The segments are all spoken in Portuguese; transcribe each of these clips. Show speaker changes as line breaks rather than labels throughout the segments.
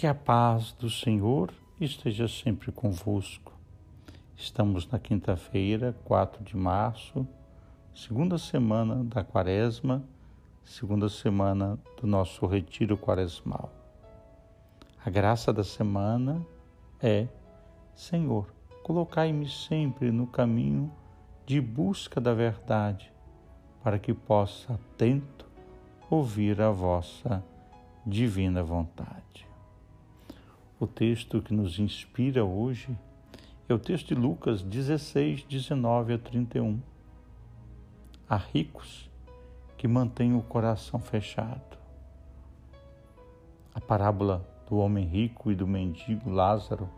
Que a paz do Senhor esteja sempre convosco. Estamos na quinta-feira, 4 de março, segunda semana da Quaresma, segunda semana do nosso retiro quaresmal. A graça da semana é: Senhor, colocai-me sempre no caminho de busca da verdade, para que possa atento ouvir a vossa divina vontade. O texto que nos inspira hoje é o texto de Lucas 16, 19 a 31. Há ricos que mantêm o coração fechado. A parábola do homem rico e do mendigo Lázaro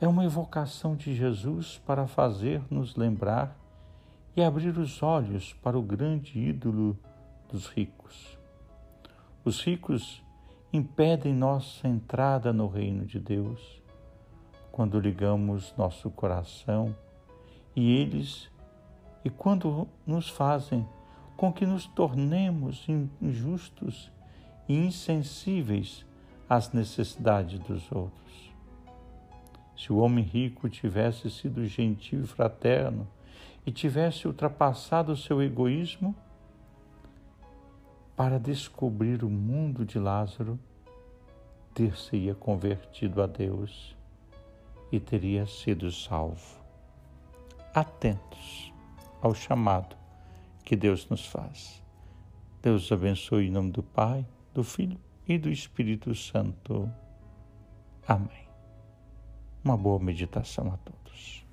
é uma evocação de Jesus para fazer-nos lembrar e abrir os olhos para o grande ídolo dos ricos. Os ricos impedem nossa entrada no reino de Deus quando ligamos nosso coração e eles e quando nos fazem com que nos tornemos injustos e insensíveis às necessidades dos outros. Se o homem rico tivesse sido gentil e fraterno e tivesse ultrapassado o seu egoísmo, para descobrir o mundo de Lázaro, ter-se-ia convertido a Deus e teria sido salvo. Atentos ao chamado que Deus nos faz. Deus abençoe em nome do Pai, do Filho e do Espírito Santo. Amém. Uma boa meditação a todos.